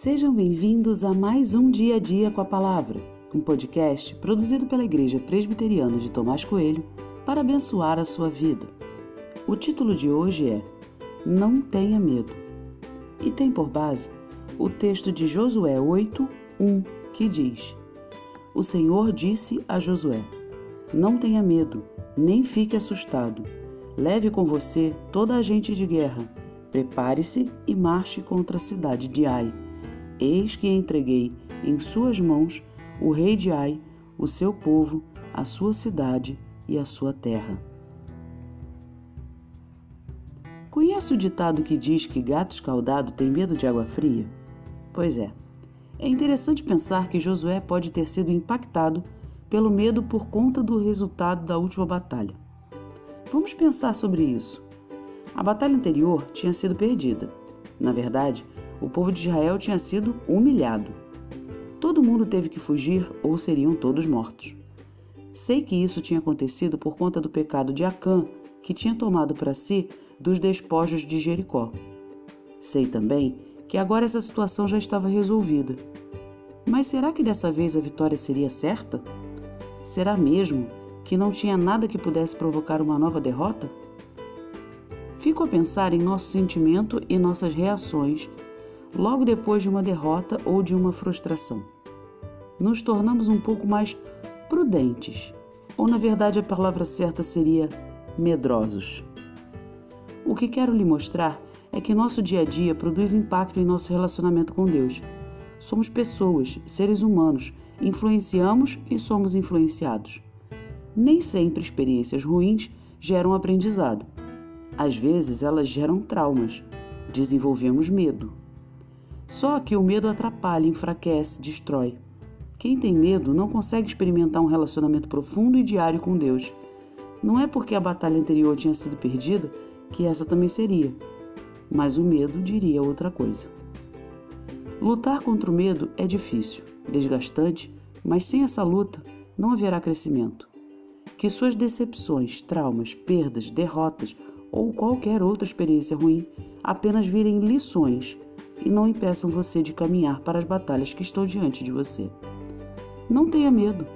Sejam bem-vindos a mais um Dia a Dia com a Palavra, um podcast produzido pela Igreja Presbiteriana de Tomás Coelho para abençoar a sua vida. O título de hoje é Não Tenha Medo e tem por base o texto de Josué 8, 1, que diz: O Senhor disse a Josué: Não tenha medo, nem fique assustado. Leve com você toda a gente de guerra. Prepare-se e marche contra a cidade de Ai Eis que entreguei em suas mãos o rei de Ai, o seu povo, a sua cidade e a sua terra. Conhece o ditado que diz que gato escaldado tem medo de água fria? Pois é. É interessante pensar que Josué pode ter sido impactado pelo medo por conta do resultado da última batalha. Vamos pensar sobre isso. A batalha anterior tinha sido perdida. Na verdade, o povo de Israel tinha sido humilhado. Todo mundo teve que fugir ou seriam todos mortos. Sei que isso tinha acontecido por conta do pecado de Acã, que tinha tomado para si dos despojos de Jericó. Sei também que agora essa situação já estava resolvida. Mas será que dessa vez a vitória seria certa? Será mesmo que não tinha nada que pudesse provocar uma nova derrota? Fico a pensar em nosso sentimento e nossas reações logo depois de uma derrota ou de uma frustração. Nos tornamos um pouco mais prudentes, ou na verdade a palavra certa seria medrosos. O que quero lhe mostrar é que nosso dia a dia produz impacto em nosso relacionamento com Deus. Somos pessoas, seres humanos, influenciamos e somos influenciados. Nem sempre experiências ruins geram aprendizado. Às vezes elas geram traumas. Desenvolvemos medo, só que o medo atrapalha, enfraquece, destrói. Quem tem medo não consegue experimentar um relacionamento profundo e diário com Deus. Não é porque a batalha anterior tinha sido perdida que essa também seria, mas o medo diria outra coisa. Lutar contra o medo é difícil, desgastante, mas sem essa luta não haverá crescimento. Que suas decepções, traumas, perdas, derrotas ou qualquer outra experiência ruim apenas virem lições e não impeçam você de caminhar para as batalhas que estão diante de você. Não tenha medo.